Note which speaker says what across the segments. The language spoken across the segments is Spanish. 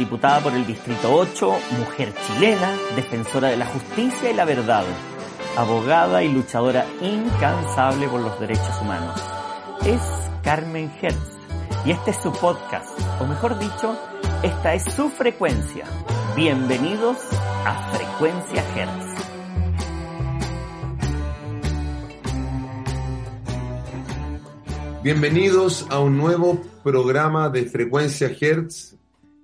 Speaker 1: diputada por el Distrito 8, mujer chilena, defensora de la justicia y la verdad, abogada y luchadora incansable por los derechos humanos. Es Carmen Hertz y este es su podcast, o mejor dicho, esta es su frecuencia. Bienvenidos a Frecuencia Hertz.
Speaker 2: Bienvenidos a un nuevo programa de Frecuencia Hertz,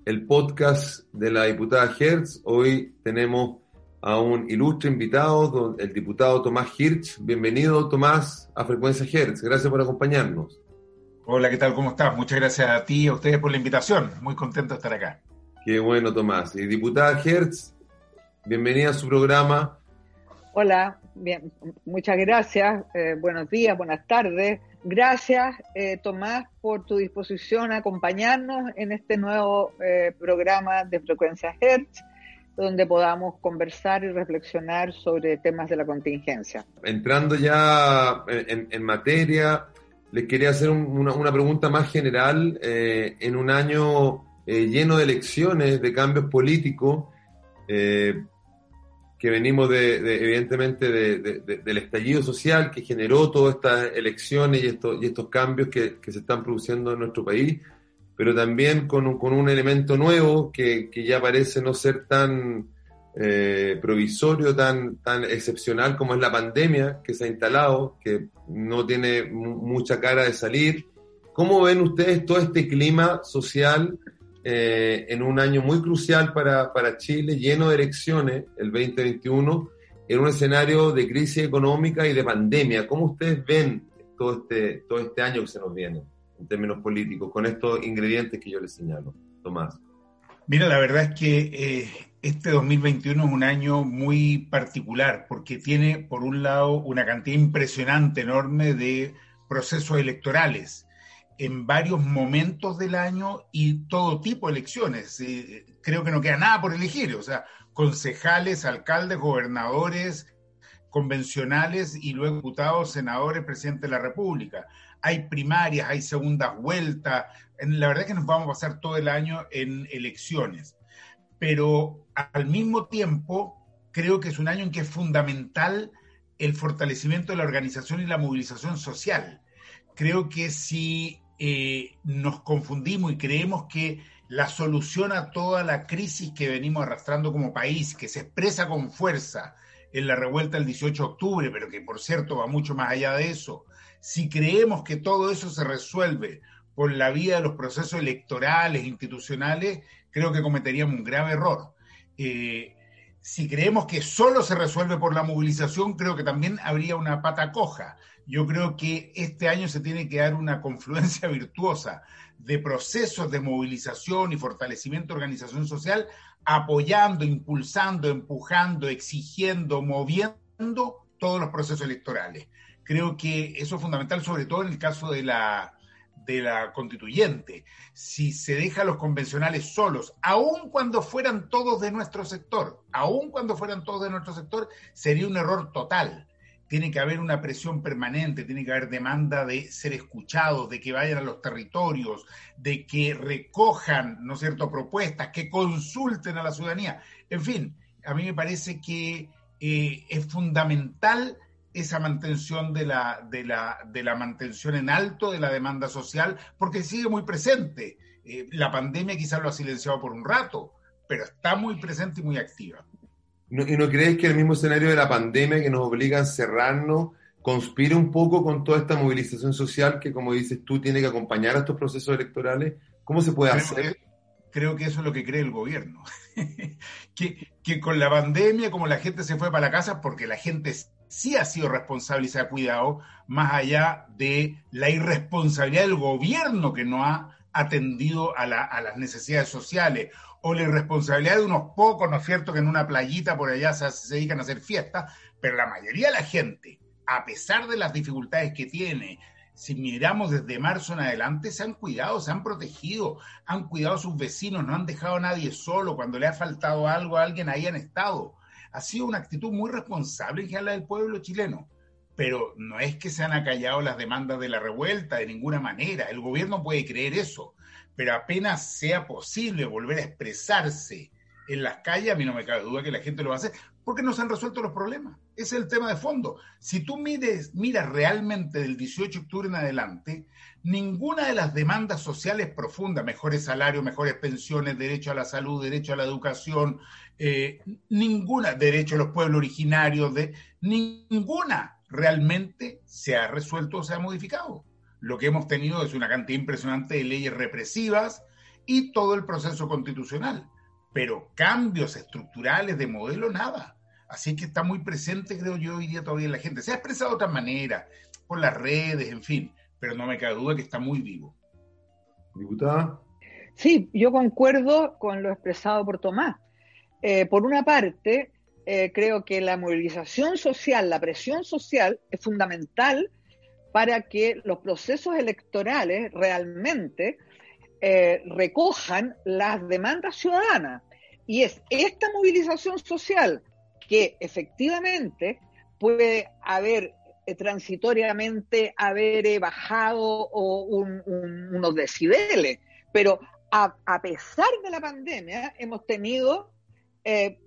Speaker 2: el podcast de la diputada Hertz. Hoy tenemos a un ilustre invitado, el diputado Tomás Hirsch. Bienvenido, Tomás, a Frecuencia Hertz. Gracias por acompañarnos.
Speaker 3: Hola, ¿qué tal? ¿Cómo estás? Muchas gracias a ti y a ustedes por la invitación. Muy contento de estar acá.
Speaker 2: Qué bueno, Tomás. Y diputada Hertz, bienvenida a su programa.
Speaker 4: Hola, bien, muchas gracias. Eh, buenos días, buenas tardes. Gracias, eh, Tomás, por tu disposición a acompañarnos en este nuevo eh, programa de Frecuencia Hertz, donde podamos conversar y reflexionar sobre temas de la contingencia.
Speaker 2: Entrando ya en, materia, les quería hacer una, pregunta más general. Eh, en un año lleno de elecciones, de cambios políticos, que venimos de, evidentemente del estallido social que generó todas estas elecciones y estos, cambios que, se están produciendo en nuestro país, pero también con un, con un elemento nuevo que, ya parece no ser tan eh, provisorio, tan, tan excepcional como es la pandemia que se ha instalado, que no tiene mucha cara de salir. ¿Cómo ven ustedes todo este clima social? Eh, en un año muy crucial para, para, Chile, lleno de elecciones, el 2021, en un escenario de crisis económica y de pandemia. ¿Cómo ustedes ven todo este, todo este año que se nos viene en términos políticos, con estos ingredientes que yo les señalo? Tomás.
Speaker 3: Mira, la verdad es que eh, este 2021 es un año muy particular porque tiene, por un lado, una cantidad impresionante, enorme de procesos electorales en varios momentos del año y todo tipo de elecciones. creo que no queda nada por elegir, o sea, concejales, alcaldes, gobernadores, convencionales y luego diputados, senadores, presidente de la República. Hay primarias, hay segundas vueltas. La verdad es que nos vamos a pasar todo el año en elecciones. Pero al mismo tiempo, creo que es un año en que es fundamental el fortalecimiento de la organización y la movilización social. Creo que si eh, nos confundimos y creemos que la solución a toda la crisis que venimos arrastrando como país, que se expresa con fuerza en la revuelta del 18 de octubre, pero que por cierto va mucho más allá de eso, si creemos que todo eso se resuelve por la vía de los procesos electorales, institucionales, creo que cometeríamos un grave error. Eh, si creemos que solo se resuelve por la movilización, creo que también habría una pata coja yo creo que este año se tiene que dar una confluencia virtuosa de procesos de movilización y fortalecimiento de organización social, apoyando, impulsando, empujando, exigiendo, moviendo todos los procesos electorales. Creo que eso es fundamental, sobre todo en el caso de la, de la constituyente. Si se deja a los convencionales solos, aun cuando fueran todos de nuestro sector, aun cuando fueran todos de nuestro sector, sería un error total tiene que haber una presión permanente, tiene que haber demanda de ser escuchados, de que vayan a los territorios, de que recojan, ¿no cierto?, propuestas, que consulten a la ciudadanía. En fin, a mí me parece que eh, es fundamental esa mantención de la, de, la, de la mantención en alto de la demanda social, porque sigue muy presente. Eh, la pandemia quizás lo ha silenciado por un rato, pero está muy presente y muy activa.
Speaker 2: ¿Y no crees que el mismo escenario de la pandemia que nos obliga a cerrarnos conspire un poco con toda esta movilización social que, como dices tú, tiene que acompañar a estos procesos electorales? ¿Cómo se puede hacer?
Speaker 3: creo que eso es lo que cree el gobierno. que, que con la pandemia, como la gente se fue para la casa, porque la gente sí ha sido responsable y se ha cuidado, más allá de la irresponsabilidad del gobierno que no ha atendido a, las necesidades sociales o la irresponsabilidad de unos pocos, ¿no es cierto?, que en una playita por allá se, dedican a hacer fiestas, pero la mayoría de la gente, a pesar de las dificultades que tiene, si miramos desde marzo en adelante, se han cuidado, se han protegido, han cuidado a sus vecinos, no han dejado a nadie solo, cuando le ha faltado algo a alguien, ahí han estado. Ha sido una actitud muy responsable en general del pueblo chileno, pero no es que se han acallado las demandas de la revuelta de ninguna manera, el gobierno puede creer eso, pero apenas sea posible volver a expresarse en las calles, a mí no me cabe duda que la gente lo va a hacer, porque no se han resuelto los problemas. Ese es el tema de fondo. Si tú mires, miras realmente del 18 de octubre en adelante, ninguna de las demandas sociales profundas, mejores salarios, mejores pensiones, derecho a la salud, derecho a la educación, eh, ninguna, derecho a los pueblos originarios, de, ninguna realmente se ha resuelto o se ha modificado. Lo que hemos tenido es una cantidad impresionante de leyes represivas y todo el proceso constitucional pero cambios estructurales de modelo, nada. Así que está muy presente, creo yo, hoy día todavía la gente. Se ha expresado de otra manera, por las redes, en fin, pero no me cabe duda que está muy vivo.
Speaker 2: Diputada.
Speaker 4: Sí, yo concuerdo con lo expresado por Tomás. Eh, por una parte, eh, creo que la movilización social, la presión social es fundamental para que los procesos electorales realmente eh, recojan las demandas ciudadanas. Y es esta movilización social que efectivamente puede haber eh, transitoriamente haber eh, bajado unos decibeles, pero a, pesar de la pandemia hemos tenido eh,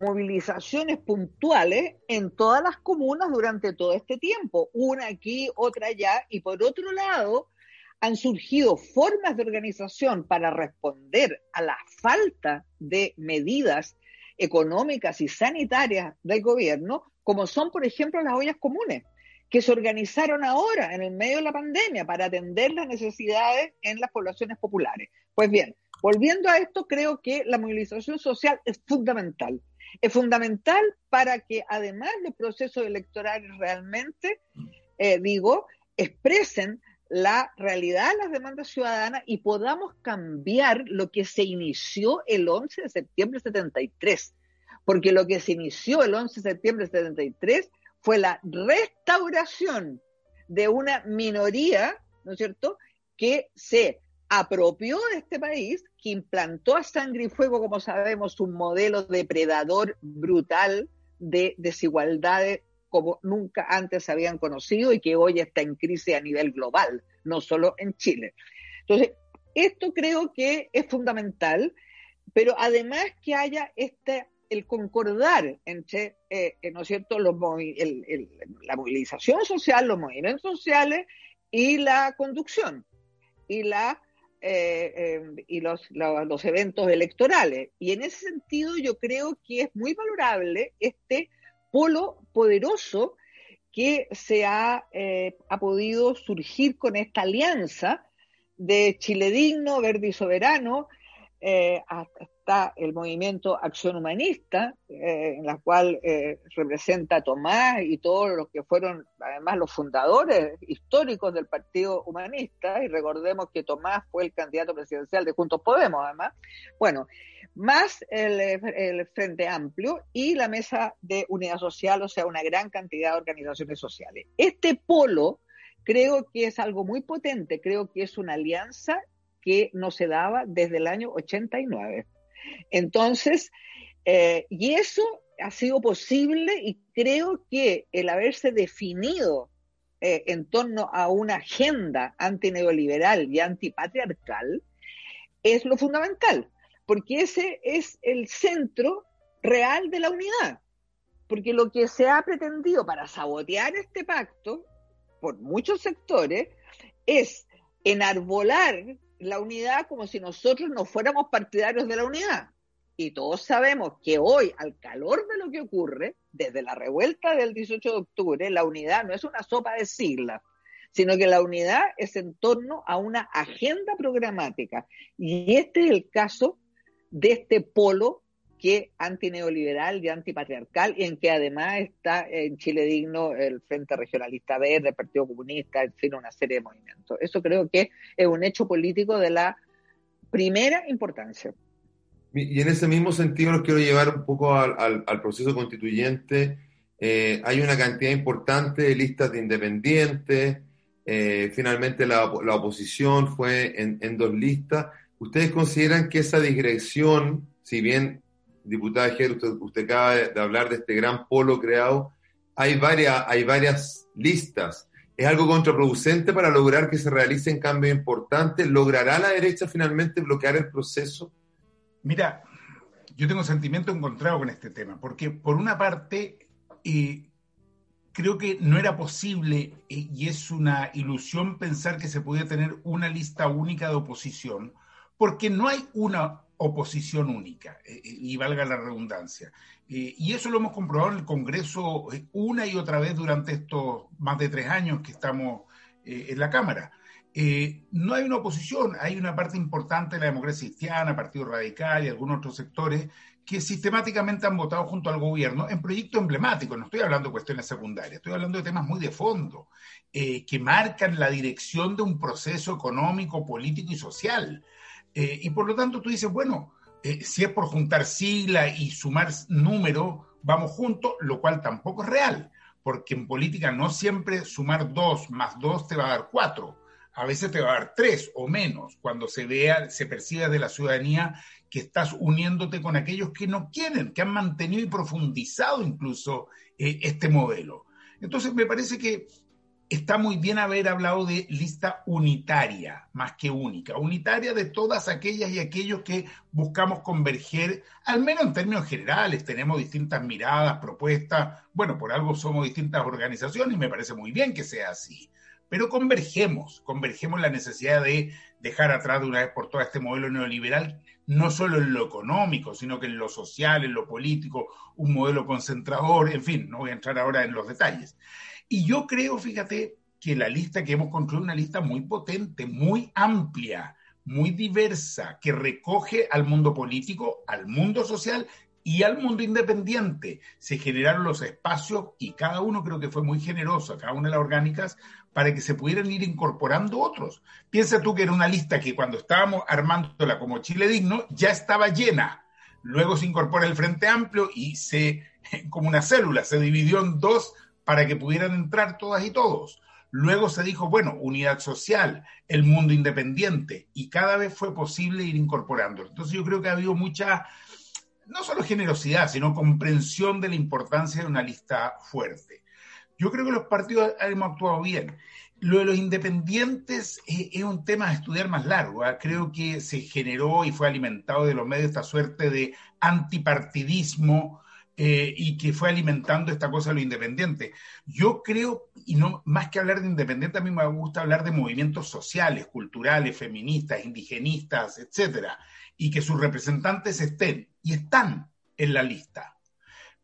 Speaker 4: movilizaciones puntuales en todas las comunas durante todo este tiempo, una aquí, otra allá, y por otro lado, han surgido formas de organización para responder a la falta de medidas económicas y sanitarias del gobierno, como son, por ejemplo, las ollas comunes, que se organizaron ahora en el medio de la pandemia para atender las necesidades en las poblaciones populares. Pues bien, volviendo a esto, creo que la movilización social es fundamental. Es fundamental para que además los procesos electorales realmente, eh, digo, expresen la realidad de las demandas ciudadanas y podamos cambiar lo que se inició el 11 de septiembre de 73. Porque lo que se inició el 11 de septiembre de 73 fue la restauración de una minoría, ¿no es cierto?, que se apropió de este país, que implantó a sangre y fuego, como sabemos, un modelo depredador brutal de desigualdades como nunca antes se habían conocido y que hoy está en crisis a nivel global, no solo en Chile. Entonces, esto creo que es fundamental, pero además que haya este el concordar entre, eh, eh, ¿no es cierto?, los, la movilización social, los movimientos sociales y la conducción y la eh, y los, los, eventos electorales. Y en ese sentido yo creo que es muy valorable este polo poderoso que se ha, eh, ha podido surgir con esta alianza de Chile Digno, Verde y Soberano, eh, hasta el movimiento Acción Humanista, eh, en la cual representa Tomás y todos los que fueron además los fundadores históricos del Partido Humanista, y recordemos que Tomás fue el candidato presidencial de Juntos Podemos, además. Bueno, más el, Frente Amplio y la Mesa de Unidad Social, o sea, una gran cantidad de organizaciones sociales. Este polo creo que es algo muy potente, creo que es una alianza que no se daba desde el año 89. Entonces, eh, y eso ha sido posible y creo que el haberse definido eh, en torno a una agenda antineoliberal y antipatriarcal es lo fundamental porque ese es el centro real de la unidad. Porque lo que se ha pretendido para sabotear este pacto, por muchos sectores, es enarbolar la unidad como si nosotros no fuéramos partidarios de la unidad. Y todos sabemos que hoy, al calor de lo que ocurre, desde la revuelta del 18 de octubre, la unidad no es una sopa de siglas, sino que la unidad es en torno a una agenda programática. Y este es el caso de este polo antineoliberal y antipatriarcal, y en que además está en Chile Digno el Frente Regionalista Verde, el Partido Comunista, en fin, una serie de movimientos. Eso creo que es un hecho político de la primera importancia.
Speaker 2: Y en ese mismo sentido los quiero llevar un poco al, proceso constituyente. Eh, hay una cantidad importante de listas de independientes. Eh, finalmente la, oposición fue en dos listas ¿Ustedes consideran que esa digresión, si bien, diputada Ger, usted, acaba de, hablar de este gran polo creado, hay varias, hay varias listas es algo contraproducente para lograr que se realicen cambios importantes. ¿Logrará la derecha finalmente bloquear el proceso?
Speaker 3: Mira, yo tengo sentimiento encontrado con este tema, porque por una parte, eh, creo que no era posible, eh, y es una ilusión pensar que se podía tener una lista única de oposición, porque no hay una oposición única, eh, y valga la redundancia. y eso lo hemos comprobado en el Congreso una y otra vez durante estos más de tres años que estamos en la Cámara. no hay una oposición, hay una parte importante de la democracia cristiana, Partido Radical y algunos otros sectores que sistemáticamente han votado junto al gobierno en proyectos emblemáticos. No estoy hablando de cuestiones secundarias, estoy hablando de temas muy de fondo, eh, que marcan la dirección de un proceso económico, político y social. Eh, y por lo tanto tú dices, bueno, eh, si es por juntar siglas y sumar números, vamos juntos, lo cual tampoco es real, porque en política no siempre sumar dos más dos te va a dar cuatro a veces te va a dar tres o menos cuando se vea, se perciba de la ciudadanía que estás uniéndote con aquellos que no quieren, que han mantenido y profundizado incluso eh, este modelo. Entonces me parece que está muy bien haber hablado de lista unitaria, más que única, unitaria de todas aquellas y aquellos que buscamos converger, al menos en términos generales, tenemos distintas miradas, propuestas, bueno, por algo somos distintas organizaciones y me parece muy bien que sea así. Pero convergemos, convergemos la necesidad de dejar atrás de una vez por todas este modelo neoliberal, no solo en lo económico, sino que en lo social, en lo político, un modelo concentrador, en fin, no voy a entrar ahora en los detalles. Y yo creo, fíjate, que la lista que hemos construido es una lista muy potente, muy amplia, muy diversa, que recoge al mundo político, al mundo social y al mundo independiente. Se generaron los espacios y cada uno creo que fue muy generoso, cada una de las orgánicas, para que se pudieran ir incorporando otros. Piensa tú que era una lista que cuando estábamos armándola como Chile Digno ya estaba llena. Luego se incorpora el Frente Amplio y se, como una célula, se dividió en dos para que pudieran entrar todas y todos. Luego se dijo, bueno, unidad social, el mundo independiente, y cada vez fue posible ir incorporando. Entonces yo creo que ha habido mucha, no solo generosidad, sino comprensión de la importancia de una lista fuerte. Yo creo que los partidos hemos actuado bien. Lo de los independientes eh, es un tema a estudiar más largo. ¿ah? Creo que se generó y fue alimentado de los medios esta suerte de antipartidismo eh, y que fue alimentando esta cosa de lo independiente. Yo creo, y no más que hablar de independiente, a mí me gusta hablar de movimientos sociales, culturales, feministas, indigenistas, etcétera, y que sus representantes estén y están en la lista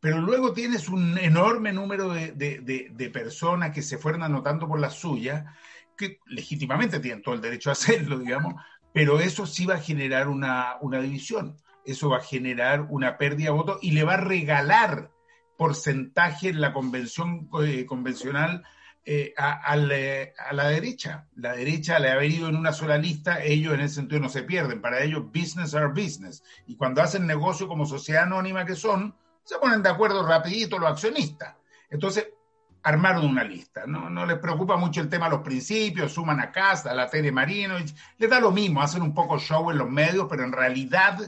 Speaker 3: pero luego tienes un enorme número de, personas que se fueron anotando por la suya, que legítimamente tienen todo el derecho a hacerlo, digamos, pero eso sí va a generar una, división, eso va a generar una pérdida de votos y le va a regalar porcentaje en la convención eh, convencional eh, a, la derecha. La derecha, al haber ido en una sola lista, ellos en ese sentido no se pierden. Para ellos, business are business. Y cuando hacen negocio como sociedad anónima que son, se ponen de acuerdo rapidito los accionistas. Entonces, armaron una lista. No, no les preocupa mucho el tema de los principios, suman a casa, a la Tere Marino, les da lo mismo, hacen un poco show en los medios, pero en realidad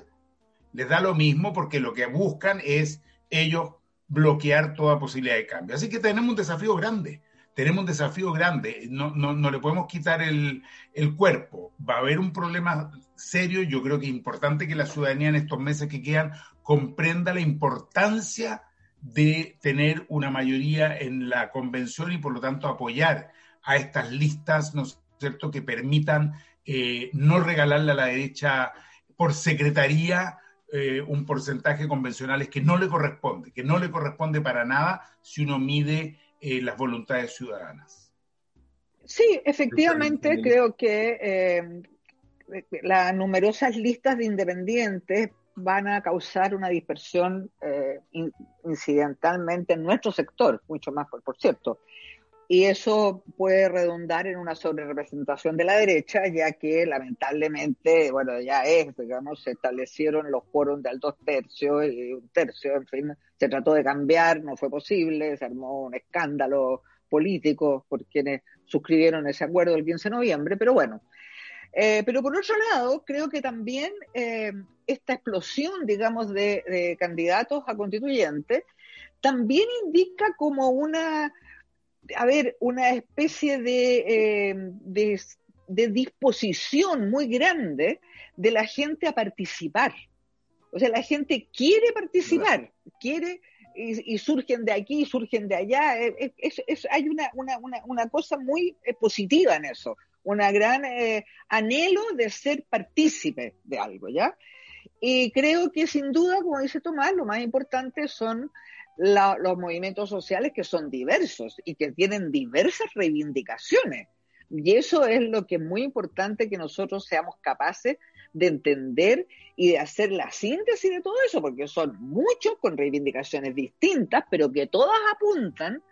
Speaker 3: les da lo mismo porque lo que buscan es ellos bloquear toda posibilidad de cambio. Así que tenemos un desafío grande, tenemos un desafío grande, no, no, no le podemos quitar el, el, cuerpo, va a haber un problema serio, yo creo que es importante que la ciudadanía en estos meses que quedan comprenda la importancia de tener una mayoría en la convención y por lo tanto apoyar a estas listas, ¿no es cierto?, que permitan eh, no regalarle a la derecha por secretaría eh, un porcentaje convencionales que no le corresponde, que no le corresponde para nada si uno mide eh, las voluntades ciudadanas.
Speaker 4: Sí, efectivamente, creo que las numerosas listas de independientes van a causar una dispersión eh, incidentalmente en nuestro sector, mucho más, por, por, cierto. Y eso puede redundar en una sobrerepresentación de la derecha, ya que lamentablemente, bueno, ya es, digamos, se establecieron los quórums del dos tercios y un tercio, en fin, se trató de cambiar, no fue posible, se armó un escándalo político por quienes suscribieron ese acuerdo el 15 de noviembre, pero bueno, eh, pero por otro lado, creo que también eh, esta explosión, digamos, de, candidatos a constituyentes también indica como una haber una especie de, de, de disposición muy grande de la gente a participar. O sea, la gente quiere participar, quiere y, surgen de aquí, surgen de allá. Es, hay una, una, una, cosa muy eh, positiva en eso, un gran eh, anhelo de ser partícipe de algo, ¿ya? Y creo que sin duda, como dice Tomás, lo más importante son los movimientos sociales que son diversos y que tienen diversas reivindicaciones. Y eso es lo que es muy importante que nosotros seamos capaces de entender y de hacer la síntesis de todo eso, porque son muchos con reivindicaciones distintas, pero que todas apuntan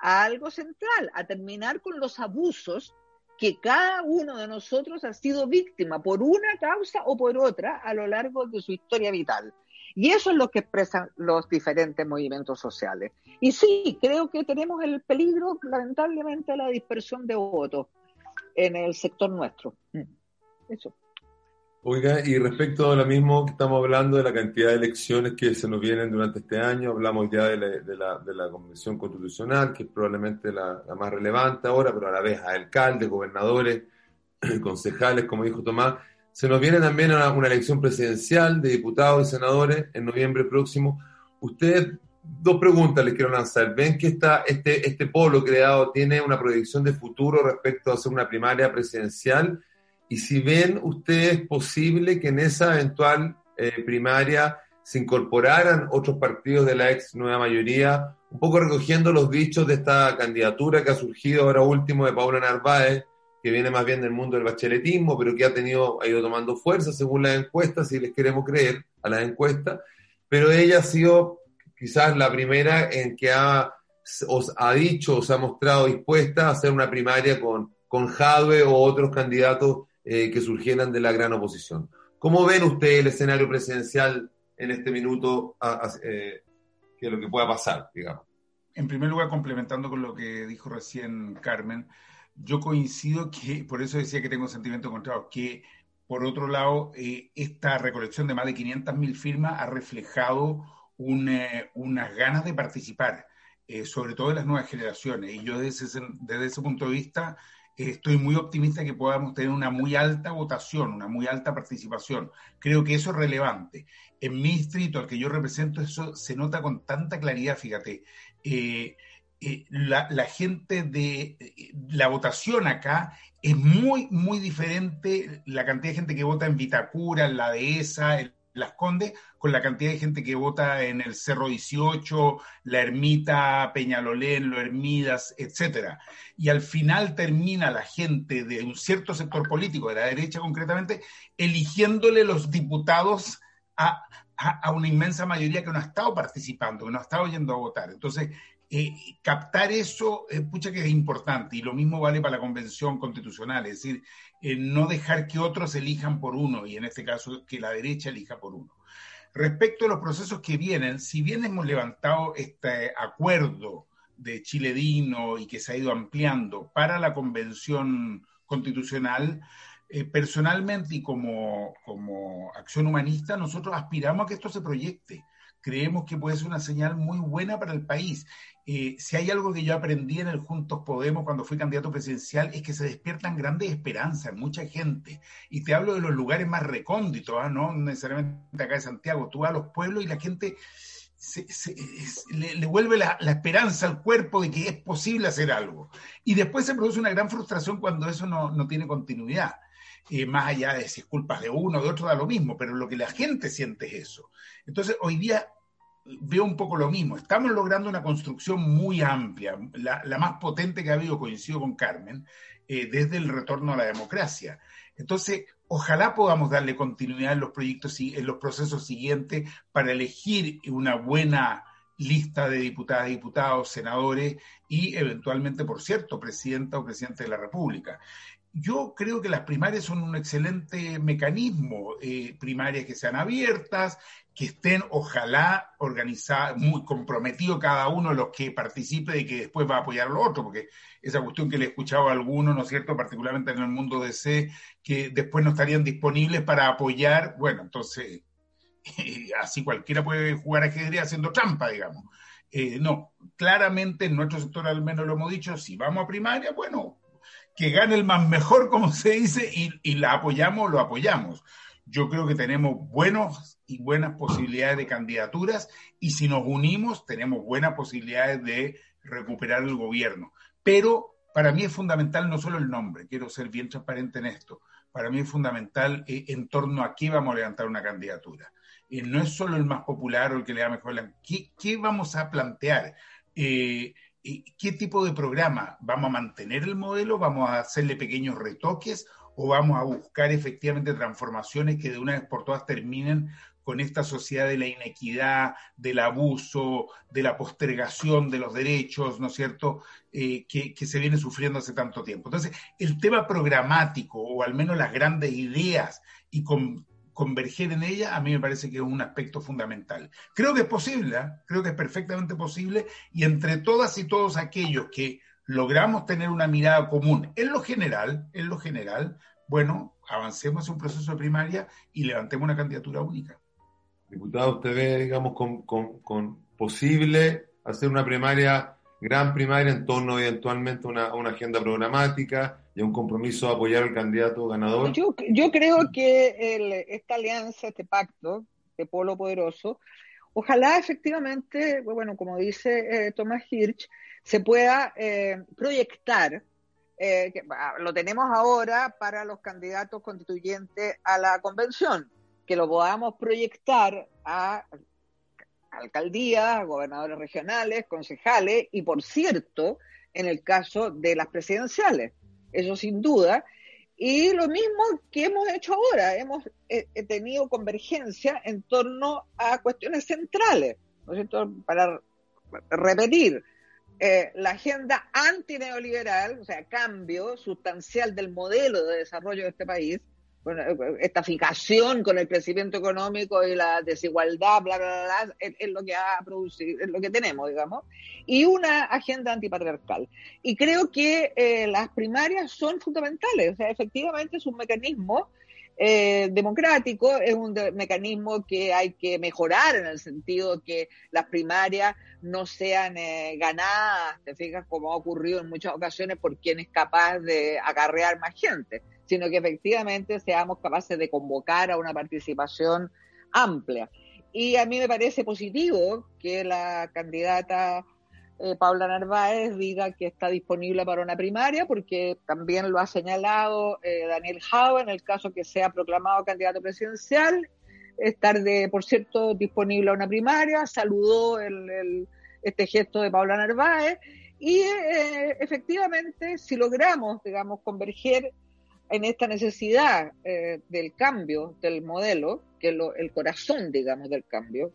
Speaker 4: a algo central, a terminar con los abusos que cada uno de nosotros ha sido víctima por una causa o por otra a lo largo de su historia vital. Y eso es lo que expresan los diferentes movimientos sociales. Y sí, creo que tenemos el peligro, lamentablemente, de la dispersión de votos en el sector nuestro. Mm. Eso.
Speaker 2: Oiga, y respecto a lo mismo estamos hablando de la cantidad de elecciones que se nos vienen durante este año, hablamos ya de la, de la, Convención Constitucional, que es probablemente la, más relevante ahora, pero a la vez a alcaldes, gobernadores, concejales, como dijo Tomás. Se nos viene también una, elección presidencial de diputados y senadores en noviembre próximo. Ustedes, dos preguntas les quiero lanzar. ¿Ven que esta, este, este polo creado tiene una proyección de futuro respecto a hacer una primaria presidencial? y si ven ustedes posible que en esa eventual eh, primaria se incorporaran otros partidos de la ex nueva mayoría, un poco recogiendo los dichos de esta candidatura que ha surgido ahora último de Paula Narváez, que viene más bien del mundo del bacheletismo, pero que ha tenido, ha ido tomando fuerza según las encuestas, si les queremos creer a las encuestas, pero ella ha sido quizás la primera en que ha, os ha dicho, o se ha mostrado dispuesta a hacer una primaria con, con Jadwe o otros candidatos eh, que surgieran de la gran oposición. ¿Cómo ven ustedes el escenario presidencial en este minuto, eh, que lo que pueda pasar, digamos?
Speaker 3: En primer lugar, complementando con lo que dijo recién Carmen, yo coincido que, por eso decía que tengo sentimiento encontrado, que por otro lado, eh, esta recolección de más de 500.000 firmas ha reflejado unas ganas de participar, sobre todo de las nuevas generaciones. Y yo desde ese punto de vista estoy muy optimista que podamos tener una muy alta votación, una muy alta participación. Creo que eso es relevante. En mi distrito, al que yo represento, eso se nota con tanta claridad, fíjate. Eh, eh, la, gente de eh, la votación acá es muy, muy diferente. La cantidad de gente que vota en Vitacura, en la dehesa, en las Condes, con la cantidad de gente que vota en el Cerro 18, la Ermita, Peñalolén, Lo Hermidas, etcétera. Y al final termina la gente de un cierto sector político, de la derecha concretamente, eligiéndole los diputados a, una inmensa mayoría que no ha estado participando, que no ha estado yendo a votar. Entonces, eh, captar eso, eh, pucha que es importante, y lo mismo vale para la convención constitucional, es decir, no dejar que otros elijan por uno, y en este caso que la derecha elija por uno. Respecto a los procesos que vienen, si bien hemos levantado este acuerdo de Chiledino y que se ha ido ampliando para la convención constitucional, eh, personalmente y como, como acción humanista, nosotros aspiramos a que esto se proyecte creemos que puede ser una señal muy buena para el país. Eh, si hay algo que yo aprendí en el Juntos Podemos cuando fui candidato presidencial es que se despiertan grandes esperanzas en mucha gente. Y te hablo de los lugares más recónditos, ¿ah? no necesariamente acá de Santiago. Tú vas a los pueblos y la gente le, vuelve la, esperanza al cuerpo de que es posible hacer algo. Y después se produce una gran frustración cuando eso no, tiene continuidad. Más allá de si es culpa de uno o de otro, da lo mismo, pero lo que la gente siente es eso. Entonces, hoy día veo un poco lo mismo. Estamos logrando una construcción muy amplia, la, más potente que ha habido, coincido con Carmen, eh, desde el retorno a la democracia. Entonces, ojalá podamos darle continuidad en los proyectos, en los procesos siguientes para elegir una buena lista de diputadas diputados, senadores y eventualmente, por cierto, presidenta o presidente de la República. Yo creo que las primarias son un excelente mecanismo, eh, primarias que sean abiertas, que estén, ojalá, organizadas, muy comprometidos cada uno de los que participe y que después va a apoyar a los otros, porque esa cuestión que le he escuchado a algunos, ¿no es cierto?, particularmente en el mundo de C, que después no estarían disponibles para apoyar, bueno, entonces, así cualquiera puede jugar ajedrez haciendo trampa, digamos. Eh, no, claramente en nuestro sector al menos lo hemos dicho, si vamos a primaria, bueno, que gane el más mejor, como se dice, y, y la apoyamos, lo apoyamos. Yo creo que tenemos buenos y buenas posibilidades de candidaturas y si nos unimos tenemos buenas posibilidades de recuperar el gobierno. Pero para mí es fundamental no solo el nombre, quiero ser bien transparente en esto, para mí es fundamental eh, en torno a qué vamos a levantar una candidatura. Eh, no es solo el más popular o el que le da mejor. ¿Qué, qué vamos a plantear? Eh, ¿Qué tipo de programa? ¿Vamos a mantener el modelo? ¿Vamos a hacerle pequeños retoques? ¿O vamos a buscar efectivamente transformaciones que de una vez por todas terminen con esta sociedad de la inequidad, del abuso, de la postergación de los derechos, ¿no es cierto?, eh, que, se viene sufriendo hace tanto tiempo. Entonces, el tema programático, o al menos las grandes ideas y converger en ella, a mí me parece que es un aspecto fundamental. Creo que es posible, ¿eh? creo que es perfectamente posible, y entre todas y todos aquellos que logramos tener una mirada común en lo general, en lo general, bueno, avancemos en un proceso de primaria y levantemos una candidatura única.
Speaker 2: Diputado, ¿usted ve, digamos, con, con, posible hacer una primaria, gran primaria, en torno eventualmente a una, agenda programática y un compromiso de apoyar al candidato ganador?
Speaker 4: Yo, yo creo que esta alianza, este pacto de Polo Poderoso, ojalá efectivamente, bueno, como dice eh, Tomás Hirsch, se pueda eh, proyectar eh, ah, lo tenemos ahora para los candidatos constituyentes a la convención que lo podamos proyectar a alcaldías, gobernadores regionales, concejales y, por cierto, en el caso de las presidenciales. Eso sin duda. Y lo mismo que hemos hecho ahora, hemos eh, tenido convergencia en torno a cuestiones centrales, ¿no es cierto? Para repetir, eh, la agenda antineoliberal, o sea, cambio sustancial del modelo de desarrollo de este país, bueno, esta fijación con el crecimiento económico y la desigualdad, bla, bla, bla, es, lo que ha producido, es lo que tenemos, digamos, y una agenda antipatriarcal. Y creo que eh, las primarias son fundamentales, o sea, efectivamente es un mecanismo eh, democrático, es un mecanismo que hay que mejorar en el sentido que las primarias no sean eh, ganadas, te fijas, como ha ocurrido en muchas ocasiones por quien es capaz de acarrear más gente sino que efectivamente seamos capaces de convocar a una participación amplia. Y a mí me parece positivo que la candidata eh, Paula Narváez diga que está disponible para una primaria, porque también lo ha señalado eh, Daniel Jau en el caso que sea proclamado candidato presidencial, estar de, por cierto, disponible a una primaria, saludó el, este gesto de Paula Narváez. Y eh, efectivamente si logramos, digamos, converger en esta necesidad eh, del cambio del modelo, que el corazón, digamos, del cambio,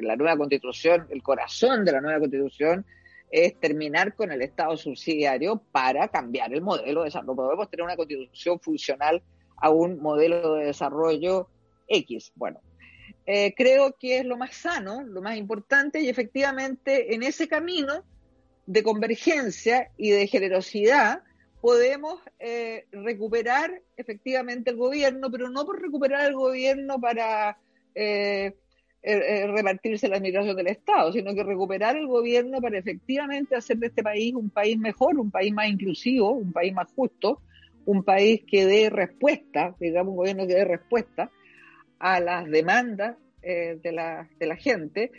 Speaker 4: la nueva constitución, el corazón de la nueva constitución es terminar con el Estado subsidiario para cambiar el modelo de desarrollo. Podemos tener una constitución funcional a un modelo de desarrollo X. Bueno, eh, creo que es lo más sano, lo más importante y efectivamente en ese camino de convergencia y de generosidad, podemos eh, recuperar efectivamente el gobierno, pero no por recuperar el gobierno para eh, eh, repartirse la administración del Estado, sino que recuperar el gobierno para efectivamente hacer de este país un país mejor, un país más inclusivo, un país más justo, un país que dé respuesta, digamos, un gobierno que dé respuesta a las demandas de, la, gente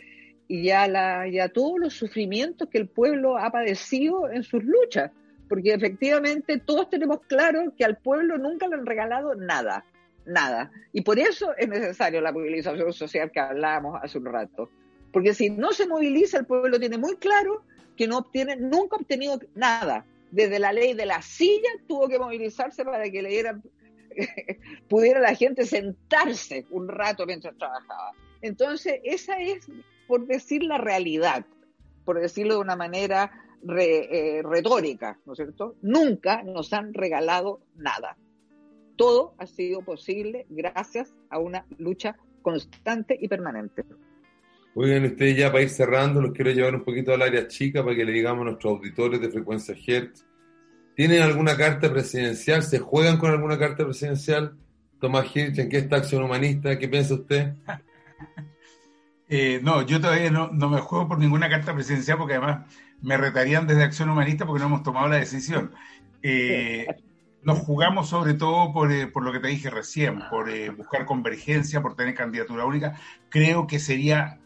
Speaker 4: y a todos los sufrimientos que el pueblo ha padecido en sus luchas porque efectivamente todos tenemos claro que al pueblo nunca le han regalado nada, nada. Y por eso es necesario la movilización social que hablábamos hace un rato. Porque si no se moviliza, el pueblo tiene muy claro que no obtiene, nunca ha obtenido nada. Desde la ley de la silla tuvo que movilizarse para que le dieran, pudiera la gente sentarse un rato mientras trabajaba. Entonces, esa es, por decir la realidad, por decirlo de una manera eh, retórica, ¿no es cierto? Nunca nos han regalado nada. Todo ha sido posible gracias a una lucha constante y permanente.
Speaker 2: Oigan, ustedes ya para ir cerrando, los quiero llevar un poquito al área chica para que le digamos a nuestros auditores de frecuencia Hertz. ¿Tienen alguna carta presidencial? ¿Se juegan con alguna carta presidencial? Tomás Hirsch, ¿en qué está Acción Humanista? ¿Qué piensa usted?
Speaker 3: Eh, no, yo todavía no, no, me juego por ninguna carta presidencial porque además me retarían desde Acción Humanista porque no hemos tomado la decisión. Eh, nos jugamos sobre todo por, eh, por, lo que te dije recién, por buscar convergencia, por tener candidatura única. Creo que sería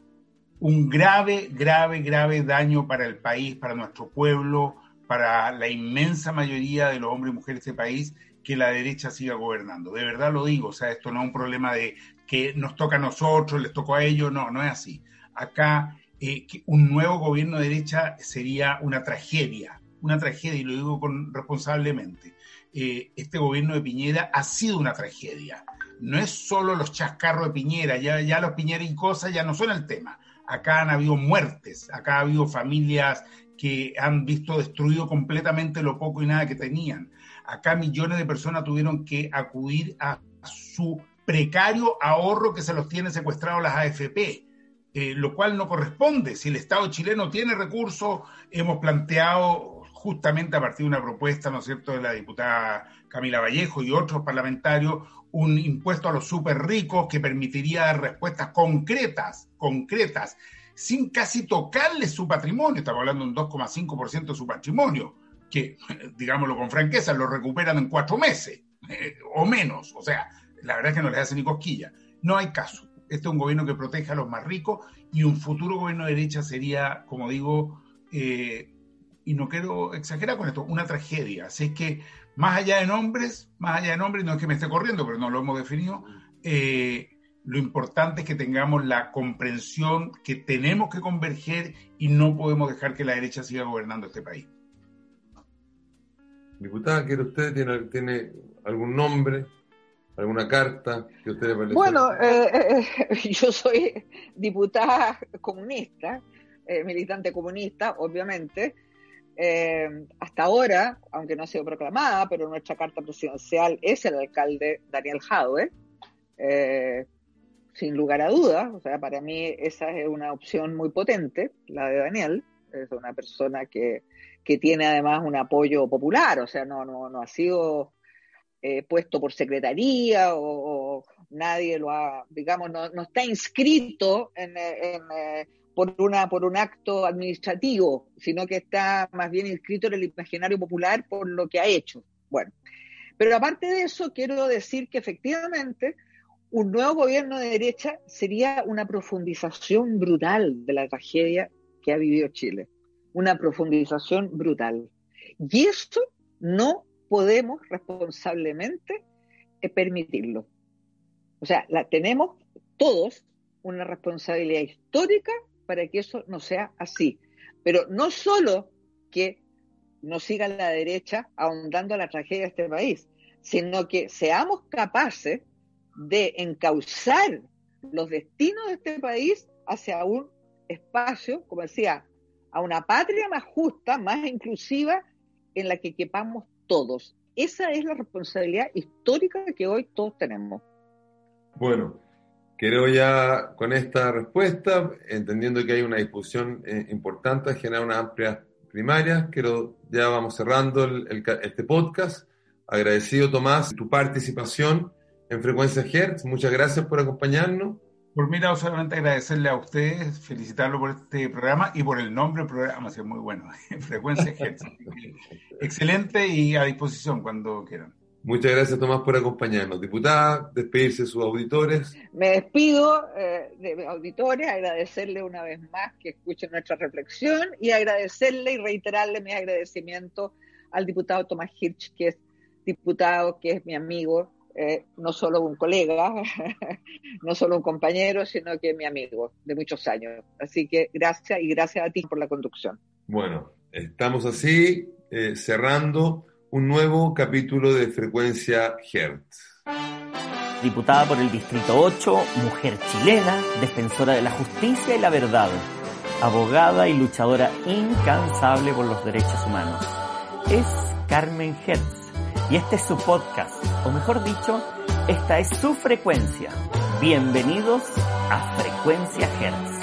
Speaker 3: un grave, grave, grave daño para el país, para nuestro pueblo, para la inmensa mayoría de los hombres y mujeres de este país que la derecha siga gobernando. De verdad lo digo, o sea, esto no es un problema de que nos toca a nosotros, les tocó a ellos, no, no es así. Acá eh, un nuevo gobierno de derecha sería una tragedia, una tragedia, y lo digo con, responsablemente. Eh, este gobierno de Piñera ha sido una tragedia. No es solo los chascarros de Piñera, ya, ya los Piñera y cosas ya no son el tema. Acá han habido muertes, acá ha habido familias que han visto destruido completamente lo poco y nada que tenían. Acá millones de personas tuvieron que acudir a su precario ahorro que se los tiene secuestrados las AFP, eh, lo cual no corresponde. Si el Estado chileno tiene recursos, hemos planteado justamente a partir de una propuesta, ¿no es cierto?, de la diputada Camila Vallejo y otros parlamentarios, un impuesto a los súper ricos que permitiría dar respuestas concretas, concretas, sin casi tocarle su patrimonio. Estamos hablando de un 2,5% de su patrimonio, que, digámoslo con franqueza, lo recuperan en cuatro meses eh, o menos. O sea, la verdad es que no les hace ni cosquilla. No hay caso. Este es un gobierno que protege a los más ricos y un futuro gobierno de derecha sería, como digo, eh, y no quiero exagerar con esto, una tragedia. Así que, más allá de nombres, más allá de nombres, no es que me esté corriendo, pero no lo hemos definido, eh, lo importante es que tengamos la comprensión que tenemos que converger y no podemos dejar que la derecha siga gobernando este país.
Speaker 2: Diputada, ¿quiere usted? ¿Tiene, tiene algún nombre? ¿Alguna carta que usted le
Speaker 4: Bueno, eh, eh, eh, yo soy diputada comunista, militante comunista, obviamente. hasta ahora, aunque no ha sido proclamada, pero nuestra carta presidencial es el alcalde Daniel Jadwe, sin lugar a dudas. O sea, para mí esa es una opción muy potente, la de Daniel. Es una persona que, que tiene además un apoyo popular, o sea, no, no, no ha sido eh, puesto por secretaría o, nadie lo ha, digamos, no, no está inscrito en, eh, por, una, por un acto administrativo, sino que está más bien inscrito en el imaginario popular por lo que ha hecho. Bueno, pero aparte de eso, quiero decir que efectivamente un nuevo gobierno de derecha sería una profundización brutal de la tragedia que ha vivido Chile. Una profundización brutal. Y eso no podemos responsablemente eh, permitirlo. O sea, tenemos todos una responsabilidad histórica para que eso no sea así. Pero no solo que no siga la derecha ahondando la tragedia de este país, sino que seamos capaces de encauzar los destinos de este país hacia un espacio, como decía, a una patria más justa, más inclusiva, en la que quepamos todos. Esa es la responsabilidad histórica que hoy todos tenemos.
Speaker 2: Bueno, creo ya con esta respuesta, entendiendo que hay una discusión eh, importante, generar una amplia primaria, quiero ya vamos cerrando este podcast. Agradecido, Tomás, tu participación en Frecuencia Hertz. Muchas gracias por acompañarnos.
Speaker 3: Por mi lado, solamente agradecerle a ustedes, felicitarlo por este programa y por el nombre del programa, es muy bueno, Frecuencia Hertz. Excelente y a disposición cuando quieran.
Speaker 2: Muchas gracias, Tomás, por acompañarnos. Diputada, despedirse de sus auditores.
Speaker 4: Me despido eh, de mis auditores, agradecerle una vez más que escuchen nuestra reflexión y agradecerle y reiterarle mi agradecimiento al diputado Tomás Hirsch, que es diputado, que es mi amigo, eh, no solo un colega, no solo un compañero, sino que mi amigo de muchos años. Así que gracias y gracias a ti por la conducción.
Speaker 2: Bueno, estamos así eh, cerrando un nuevo capítulo de Frecuencia Hertz.
Speaker 1: Diputada por el Distrito 8, mujer chilena, defensora de la justicia y la verdad, abogada y luchadora incansable por los derechos humanos. Es Carmen Hertz y este es su podcast, o mejor dicho, esta es su frecuencia. Bienvenidos a Frecuencia Hertz.